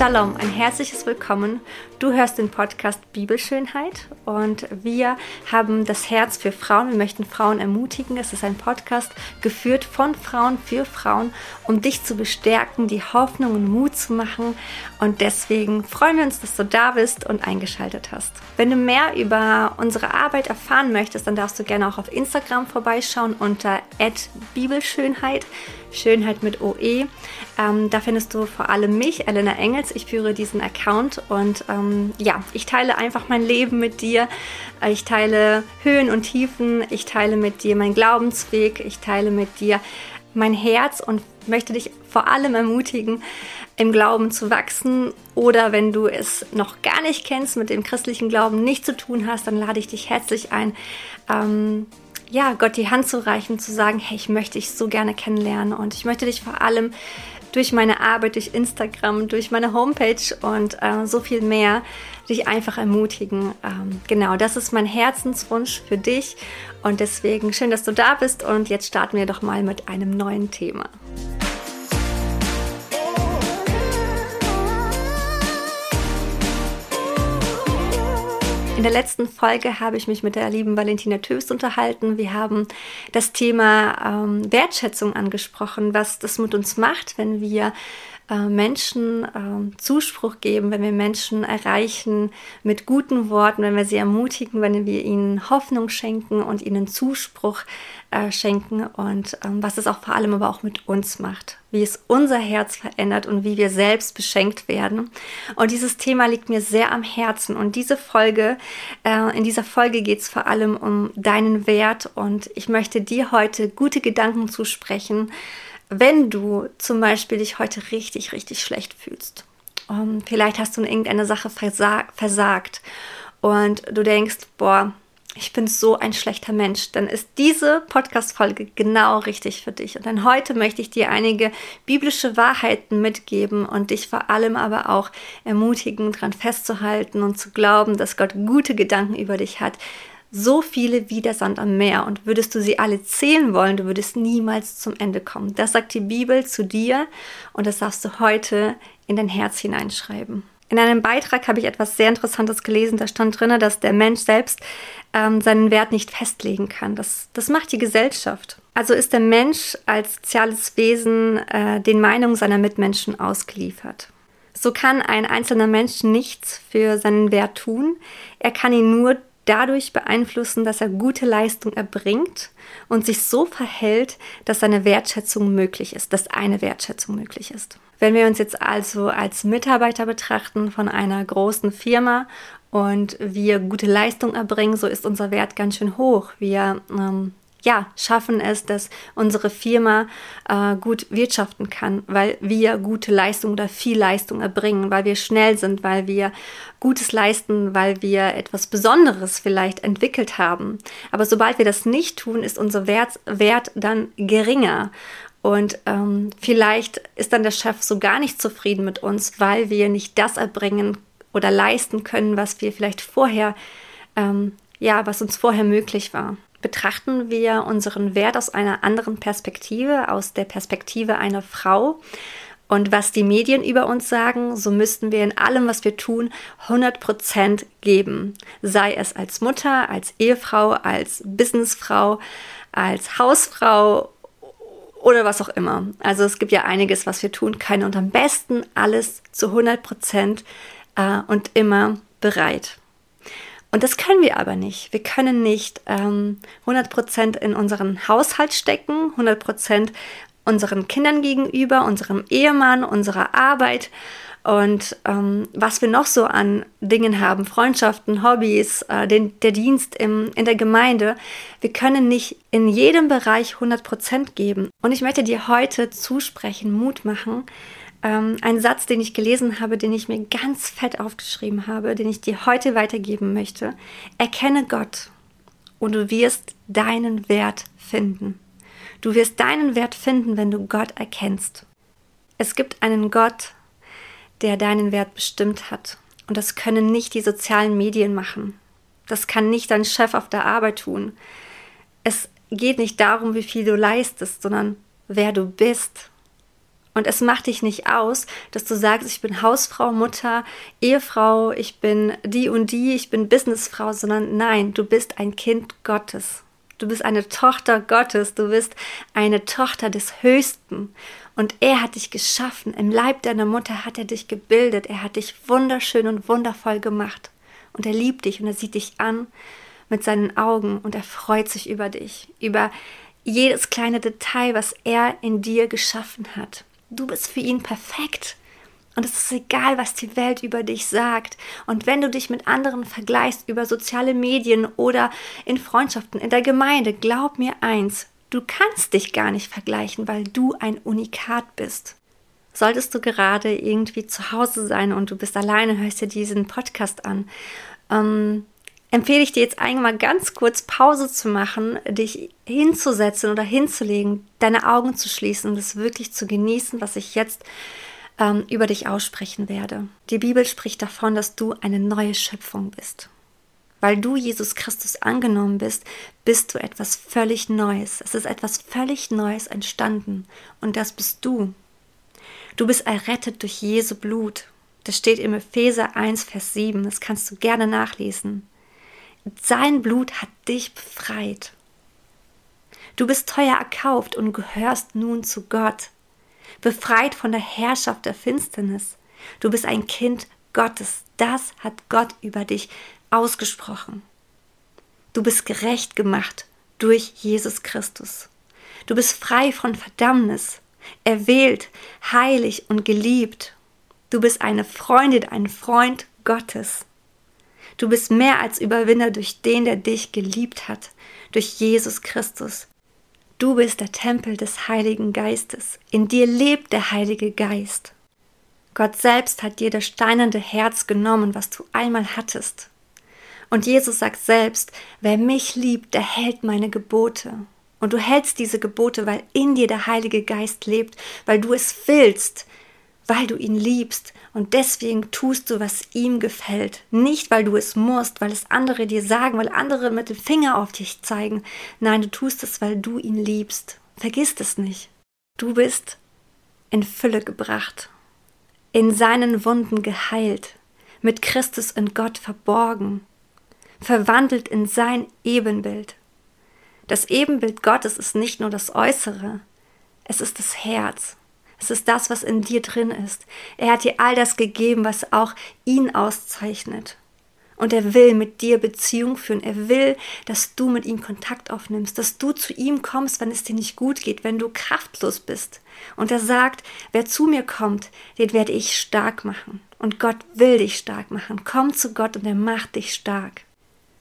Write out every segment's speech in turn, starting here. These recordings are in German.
Shalom, ein herzliches Willkommen. Du hörst den Podcast Bibelschönheit und wir haben das Herz für Frauen. Wir möchten Frauen ermutigen. Es ist ein Podcast geführt von Frauen für Frauen, um dich zu bestärken, die Hoffnung und Mut zu machen. Und deswegen freuen wir uns, dass du da bist und eingeschaltet hast. Wenn du mehr über unsere Arbeit erfahren möchtest, dann darfst du gerne auch auf Instagram vorbeischauen unter Bibelschönheit. Schönheit mit OE. Ähm, da findest du vor allem mich, Elena Engels. Ich führe diesen Account und ähm, ja, ich teile einfach mein Leben mit dir. Ich teile Höhen und Tiefen. Ich teile mit dir meinen Glaubensweg. Ich teile mit dir mein Herz und möchte dich vor allem ermutigen, im Glauben zu wachsen. Oder wenn du es noch gar nicht kennst, mit dem christlichen Glauben nicht zu tun hast, dann lade ich dich herzlich ein, ähm, ja, Gott die Hand zu reichen, zu sagen, hey, ich möchte dich so gerne kennenlernen und ich möchte dich vor allem durch meine Arbeit, durch Instagram, durch meine Homepage und äh, so viel mehr dich einfach ermutigen. Ähm, genau, das ist mein Herzenswunsch für dich und deswegen schön, dass du da bist und jetzt starten wir doch mal mit einem neuen Thema. In der letzten Folge habe ich mich mit der lieben Valentina Töst unterhalten. Wir haben das Thema ähm, Wertschätzung angesprochen, was das mit uns macht, wenn wir äh, Menschen äh, Zuspruch geben, wenn wir Menschen erreichen mit guten Worten, wenn wir sie ermutigen, wenn wir ihnen Hoffnung schenken und ihnen Zuspruch äh, schenken. Und ähm, was es auch vor allem aber auch mit uns macht, wie es unser Herz verändert und wie wir selbst beschenkt werden. Und dieses Thema liegt mir sehr am Herzen. Und diese Folge, äh, in dieser Folge geht es vor allem um deinen Wert. Und ich möchte dir heute gute Gedanken zusprechen, wenn du zum Beispiel dich heute richtig, richtig schlecht fühlst, um, ähm, vielleicht hast du in irgendeiner Sache versa versagt und du denkst, boah, ich bin so ein schlechter Mensch, dann ist diese Podcast-Folge genau richtig für dich. Und dann heute möchte ich dir einige biblische Wahrheiten mitgeben und dich vor allem aber auch ermutigen, daran festzuhalten und zu glauben, dass Gott gute Gedanken über dich hat, so viele wie der Sand am Meer. Und würdest du sie alle zählen wollen, du würdest niemals zum Ende kommen. Das sagt die Bibel zu dir und das darfst du heute in dein Herz hineinschreiben. In einem Beitrag habe ich etwas sehr Interessantes gelesen. Da stand drin, dass der Mensch selbst ähm, seinen Wert nicht festlegen kann. Das, das macht die Gesellschaft. Also ist der Mensch als soziales Wesen äh, den Meinungen seiner Mitmenschen ausgeliefert. So kann ein einzelner Mensch nichts für seinen Wert tun. Er kann ihn nur dadurch beeinflussen, dass er gute Leistung erbringt und sich so verhält, dass seine Wertschätzung möglich ist, dass eine Wertschätzung möglich ist. Wenn wir uns jetzt also als Mitarbeiter betrachten von einer großen Firma und wir gute Leistung erbringen, so ist unser Wert ganz schön hoch. Wir ähm, ja, schaffen es, dass unsere Firma äh, gut wirtschaften kann, weil wir gute Leistung oder viel Leistung erbringen, weil wir schnell sind, weil wir Gutes leisten, weil wir etwas Besonderes vielleicht entwickelt haben. Aber sobald wir das nicht tun, ist unser Wert, Wert dann geringer. Und ähm, vielleicht ist dann der Chef so gar nicht zufrieden mit uns, weil wir nicht das erbringen oder leisten können, was wir vielleicht vorher, ähm, ja, was uns vorher möglich war betrachten wir unseren Wert aus einer anderen Perspektive, aus der Perspektive einer Frau. Und was die Medien über uns sagen, so müssten wir in allem, was wir tun, 100% geben. Sei es als Mutter, als Ehefrau, als Businessfrau, als Hausfrau oder was auch immer. Also es gibt ja einiges, was wir tun können und am besten alles zu 100% äh, und immer bereit. Und das können wir aber nicht. Wir können nicht ähm, 100% in unseren Haushalt stecken, 100% unseren Kindern gegenüber, unserem Ehemann, unserer Arbeit und ähm, was wir noch so an Dingen haben, Freundschaften, Hobbys, äh, den, der Dienst im, in der Gemeinde. Wir können nicht in jedem Bereich 100% geben. Und ich möchte dir heute zusprechen, Mut machen, ähm, ein Satz, den ich gelesen habe, den ich mir ganz fett aufgeschrieben habe, den ich dir heute weitergeben möchte. Erkenne Gott und du wirst deinen Wert finden. Du wirst deinen Wert finden, wenn du Gott erkennst. Es gibt einen Gott, der deinen Wert bestimmt hat. Und das können nicht die sozialen Medien machen. Das kann nicht dein Chef auf der Arbeit tun. Es geht nicht darum, wie viel du leistest, sondern wer du bist Und es macht dich nicht aus, dass du sagst, ich bin Hausfrau, Mutter, Ehefrau, ich bin die und die, ich bin Businessfrau, sondern nein, du bist ein Kind Gottes. Du bist eine Tochter Gottes, du bist eine Tochter des Höchsten. Und er hat dich geschaffen, im Leib deiner Mutter hat er dich gebildet, er hat dich wunderschön und wundervoll gemacht. Und er liebt dich und er sieht dich an mit seinen Augen und er freut sich über dich, über jedes kleine Detail, was er in dir geschaffen hat. Du bist für ihn perfekt. Und es ist egal, was die Welt über dich sagt. Und wenn du dich mit anderen vergleichst über soziale Medien oder in Freundschaften, in der Gemeinde, glaub mir eins, du kannst dich gar nicht vergleichen, weil du ein Unikat bist. Solltest du gerade irgendwie zu Hause sein und du bist alleine, hörst dir diesen Podcast an, ähm, empfehle ich dir jetzt einmal ganz kurz Pause zu machen, dich hinzusetzen oder hinzulegen, deine Augen zu schließen und es wirklich zu genießen, was ich jetzt ähm, über dich aussprechen werde. Die Bibel spricht davon, dass du eine neue Schöpfung bist. Weil du Jesus Christus angenommen bist, bist du etwas völlig Neues. Es ist etwas völlig Neues entstanden und das bist du. Du bist errettet durch Jesu Blut. Das steht im Epheser 1, Vers 7. Das kannst du gerne nachlesen. Sein Blut hat dich befreit. Du bist teuer erkauft und gehörst nun zu Gott, befreit von der Herrschaft der Finsternis. Du bist ein Kind Gottes. Das hat Gott über dich ausgesprochen. Du bist gerecht gemacht durch Jesus Christus. Du bist frei von Verdammnis, erwählt, heilig und geliebt. Du bist eine Freundin, ein Freund Gottes. Du bist mehr als Überwinder durch den, der dich geliebt hat, durch Jesus Christus. Du bist der Tempel des Heiligen Geistes. In dir lebt der Heilige Geist. Gott selbst hat dir das steinernde Herz genommen, was du einmal hattest. Und Jesus sagt selbst, wer mich liebt, der hält meine Gebote. Und du hältst diese Gebote, weil in dir der Heilige Geist lebt, weil du es willst, weil du ihn liebst und deswegen tust du, was ihm gefällt. Nicht, weil du es musst, weil es andere dir sagen, weil andere mit dem Finger auf dich zeigen. Nein, du tust es, weil du ihn liebst. Vergiss es nicht. Du bist in Fülle gebracht, in seinen Wunden geheilt, mit Christus in Gott verborgen, verwandelt in sein Ebenbild. Das Ebenbild Gottes ist nicht nur das Äußere, es ist das Herz. Es ist das, was in dir drin ist. Er hat dir all das gegeben, was auch ihn auszeichnet. Und er will mit dir Beziehung führen. Er will, dass du mit ihm Kontakt aufnimmst, dass du zu ihm kommst, wenn es dir nicht gut geht, wenn du kraftlos bist. Und er sagt, wer zu mir kommt, den werde ich stark machen. Und Gott will dich stark machen. Komm zu Gott und er macht dich stark.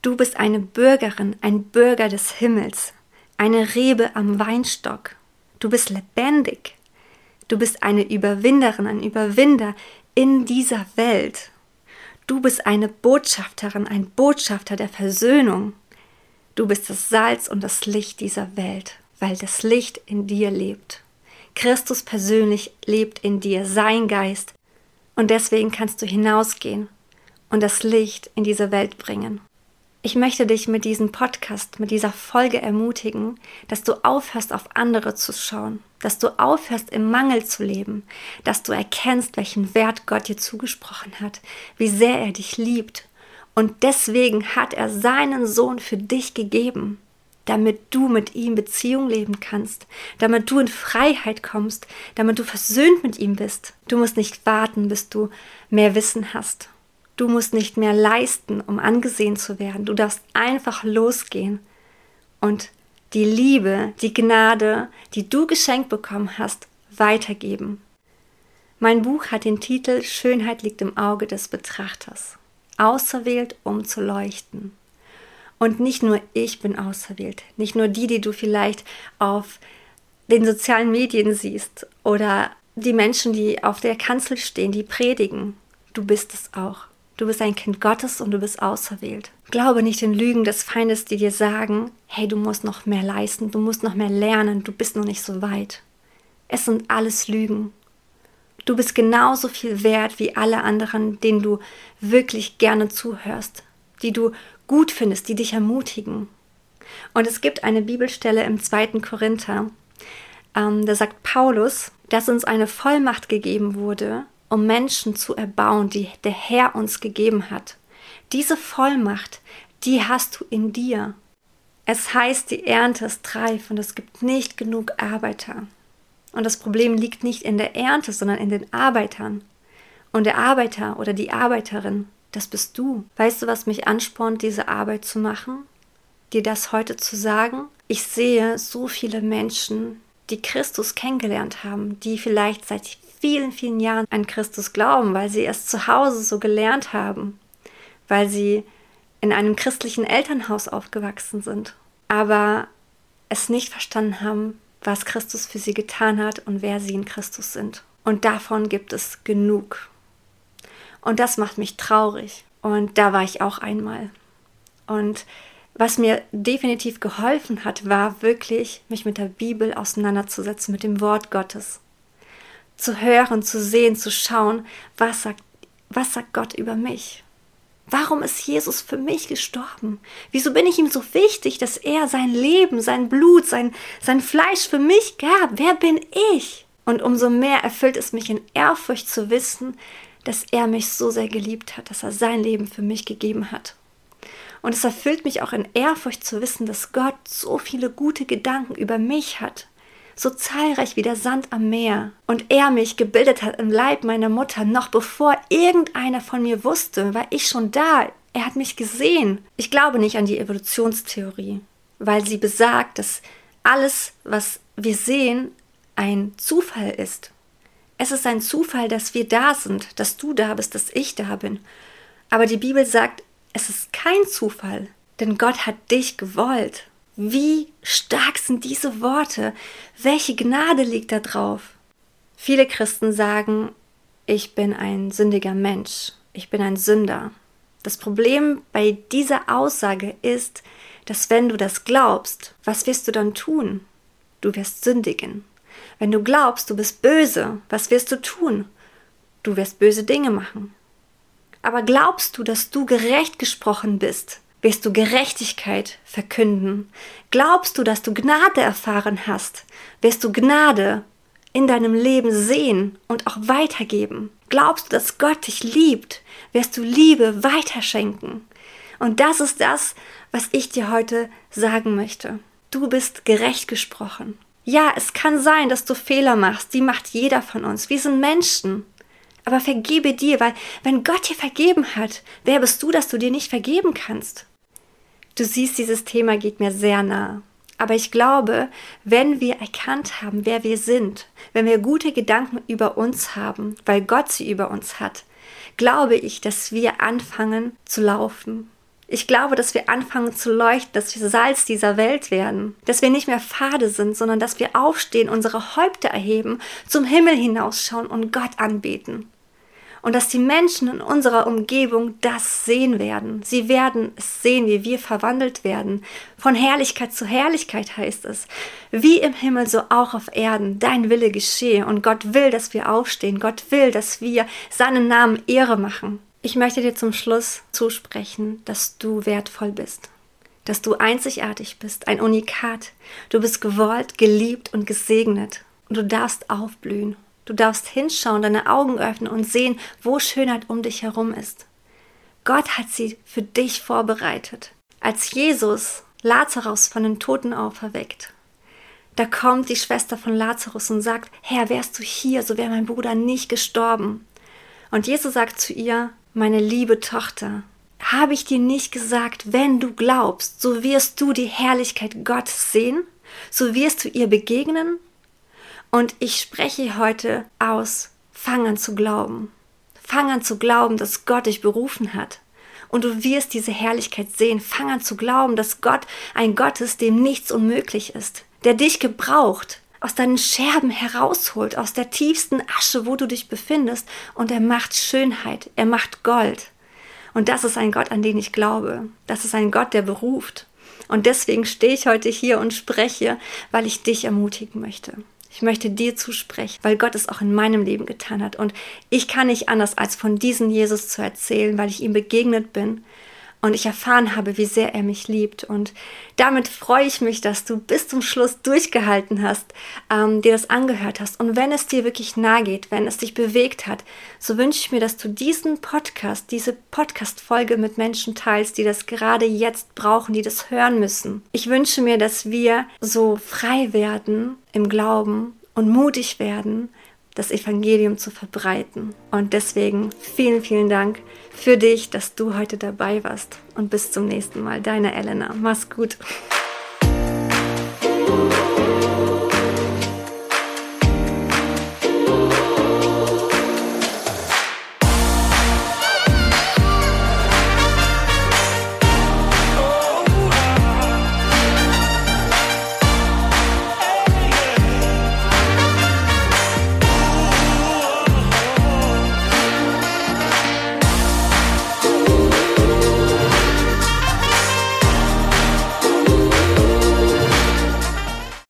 Du bist eine Bürgerin, ein Bürger des Himmels, eine Rebe am Weinstock. Du bist lebendig. Du bist eine Überwinderin, ein Überwinder in dieser Welt. Du bist eine Botschafterin, ein Botschafter der Versöhnung. Du bist das Salz und das Licht dieser Welt, weil das Licht in dir lebt. Christus persönlich lebt in dir, sein Geist. Und deswegen kannst du hinausgehen und das Licht in diese Welt bringen. Ich möchte dich mit diesem Podcast, mit dieser Folge ermutigen, dass du aufhörst, auf andere zu schauen, dass du aufhörst, im Mangel zu leben, dass du erkennst, welchen Wert Gott dir zugesprochen hat, wie sehr er dich liebt. Und deswegen hat er seinen Sohn für dich gegeben, damit du mit ihm Beziehung leben kannst, damit du in Freiheit kommst, damit du versöhnt mit ihm bist. Du musst nicht warten, bis du mehr Wissen hast. Du musst nicht mehr leisten, um angesehen zu werden. Du darfst einfach losgehen und die Liebe, die Gnade, die du geschenkt bekommen hast, weitergeben. Mein Buch hat den Titel Schönheit liegt im Auge des Betrachters. Auserwählt, um zu leuchten. Und nicht nur ich bin auserwählt, nicht nur die, die du vielleicht auf den sozialen Medien siehst oder die Menschen, die auf der Kanzel stehen, die predigen. Du bist es auch. Du bist ein Kind Gottes und du bist auserwählt. Glaube nicht den Lügen des Feindes, die dir sagen, hey, du musst noch mehr leisten, du musst noch mehr lernen, du bist noch nicht so weit. Es sind alles Lügen. Du bist genauso viel wert wie alle anderen, denen du wirklich gerne zuhörst, die du gut findest, die dich ermutigen. Und es gibt eine Bibelstelle im 2. Korinther, ähm, da sagt Paulus, dass uns eine Vollmacht gegeben wurde, um Menschen zu erbauen, die der Herr uns gegeben hat. Diese Vollmacht, die hast du in dir. Es heißt, die Ernte ist reif und es gibt nicht genug Arbeiter. Und das Problem liegt nicht in der Ernte, sondern in den Arbeitern. Und der Arbeiter oder die Arbeiterin, das bist du. Weißt du, was mich anspornt, diese Arbeit zu machen? Dir das heute zu sagen? Ich sehe so viele Menschen, die Christus kennengelernt haben, die vielleicht seit vielen, vielen Jahren an Christus glauben, weil sie es zu Hause so gelernt haben, weil sie in einem christlichen Elternhaus aufgewachsen sind, aber es nicht verstanden haben, was Christus für sie getan hat und wer sie in Christus sind. Und davon gibt es genug. Und das macht mich traurig. Und da war ich auch einmal. Und was mir definitiv geholfen hat, war wirklich, mich mit der Bibel auseinanderzusetzen, mit dem Wort Gottes. Zu hören, zu sehen, zu schauen, was sagt, was sagt Gott über mich? Warum ist Jesus für mich gestorben? Wieso bin ich ihm so wichtig, dass er sein Leben, sein Blut, sein, sein Fleisch für mich gab? Wer bin ich? Und umso mehr erfüllt es mich in Ehrfurcht zu wissen, dass er mich so sehr geliebt hat, dass er sein Leben für mich gegeben hat. Und es erfüllt mich auch in Ehrfurcht zu wissen, dass Gott so viele gute Gedanken über mich hat so zahlreich wie der Sand am Meer, und er mich gebildet hat im Leib meiner Mutter, noch bevor irgendeiner von mir wusste, war ich schon da. Er hat mich gesehen. Ich glaube nicht an die Evolutionstheorie, weil sie besagt, dass alles, was wir sehen, ein Zufall ist. Es ist ein Zufall, dass wir da sind, dass du da bist, dass ich da bin. Aber die Bibel sagt, es ist kein Zufall, denn Gott hat dich gewollt. Wie stark sind diese Worte? Welche Gnade liegt da drauf? Viele Christen sagen, ich bin ein sündiger Mensch, ich bin ein Sünder. Das Problem bei dieser Aussage ist, dass wenn du das glaubst, was wirst du dann tun? Du wirst sündigen. Wenn du glaubst, du bist böse, was wirst du tun? Du wirst böse Dinge machen. Aber glaubst du, dass du gerecht gesprochen bist? wirst du Gerechtigkeit verkünden. Glaubst du, dass du Gnade erfahren hast, wirst du Gnade in deinem Leben sehen und auch weitergeben. Glaubst du, dass Gott dich liebt, wirst du Liebe weiterschenken. Und das ist das, was ich dir heute sagen möchte. Du bist gerecht gesprochen. Ja, es kann sein, dass du Fehler machst, die macht jeder von uns. Wir sind Menschen. Aber vergebe dir, weil wenn Gott dir vergeben hat, wer bist du, dass du dir nicht vergeben kannst? Du siehst, dieses Thema geht mir sehr nah. Aber ich glaube, wenn wir erkannt haben, wer wir sind, wenn wir gute Gedanken über uns haben, weil Gott sie über uns hat, glaube ich, dass wir anfangen zu laufen. Ich glaube, dass wir anfangen zu leuchten, dass wir Salz dieser Welt werden, dass wir nicht mehr fade sind, sondern dass wir aufstehen, unsere Häupter erheben, zum Himmel hinausschauen und Gott anbeten und dass die Menschen in unserer Umgebung das sehen werden. Sie werden es sehen, wie wir verwandelt werden. Von Herrlichkeit zu Herrlichkeit heißt es. Wie im Himmel, so auch auf Erden. Dein Wille geschehe. Und Gott will, dass wir aufstehen. Gott will, dass wir seinen Namen Ehre machen. Ich möchte dir zum Schluss zusprechen, dass du wertvoll bist. Dass du einzigartig bist, ein Unikat. Du bist gewollt, geliebt und gesegnet. Und du darfst aufblühen Du darfst hinschauen, deine Augen öffnen und sehen, wo Schönheit um dich herum ist. Gott hat sie für dich vorbereitet. Als Jesus Lazarus von den Toten auferweckt, da kommt die Schwester von Lazarus und sagt, Herr, wärst du hier, so wäre mein Bruder nicht gestorben. Und Jesus sagt zu ihr, meine liebe Tochter, habe ich dir nicht gesagt, wenn du glaubst, so wirst du die Herrlichkeit Gottes sehen, so wirst du ihr begegnen und ich spreche heute aus, fang an zu glauben. Fang an zu glauben, dass Gott dich berufen hat. Und du wirst diese Herrlichkeit sehen. Fang an zu glauben, dass Gott ein Gott ist, dem nichts unmöglich ist. Der dich gebraucht, aus deinen Scherben herausholt, aus der tiefsten Asche, wo du dich befindest. Und er macht Schönheit, er macht Gold. Und das ist ein Gott, an den ich glaube. Das ist ein Gott, der beruft. Und deswegen stehe ich heute hier und spreche, weil ich dich ermutigen möchte. Ich möchte dir zusprechen, weil Gott es auch in meinem Leben getan hat. Und ich kann nicht anders, als von diesem Jesus zu erzählen, weil ich ihm begegnet bin und ich erfahren habe, wie sehr er mich liebt. Und damit freue ich mich, dass du bis zum Schluss durchgehalten hast, ähm, dir das angehört hast. Und wenn es dir wirklich nahe geht, wenn es dich bewegt hat, so wünsche ich mir, dass du diesen Podcast, diese Podcast-Folge mit Menschen teilst, die das gerade jetzt brauchen, die das hören müssen. Ich wünsche mir, dass wir so frei werden im Glauben und mutig werden, das Evangelium zu verbreiten. Und deswegen vielen, vielen Dank für dich, dass du heute dabei warst. Und bis zum nächsten Mal. Deine Elena. Mach's gut.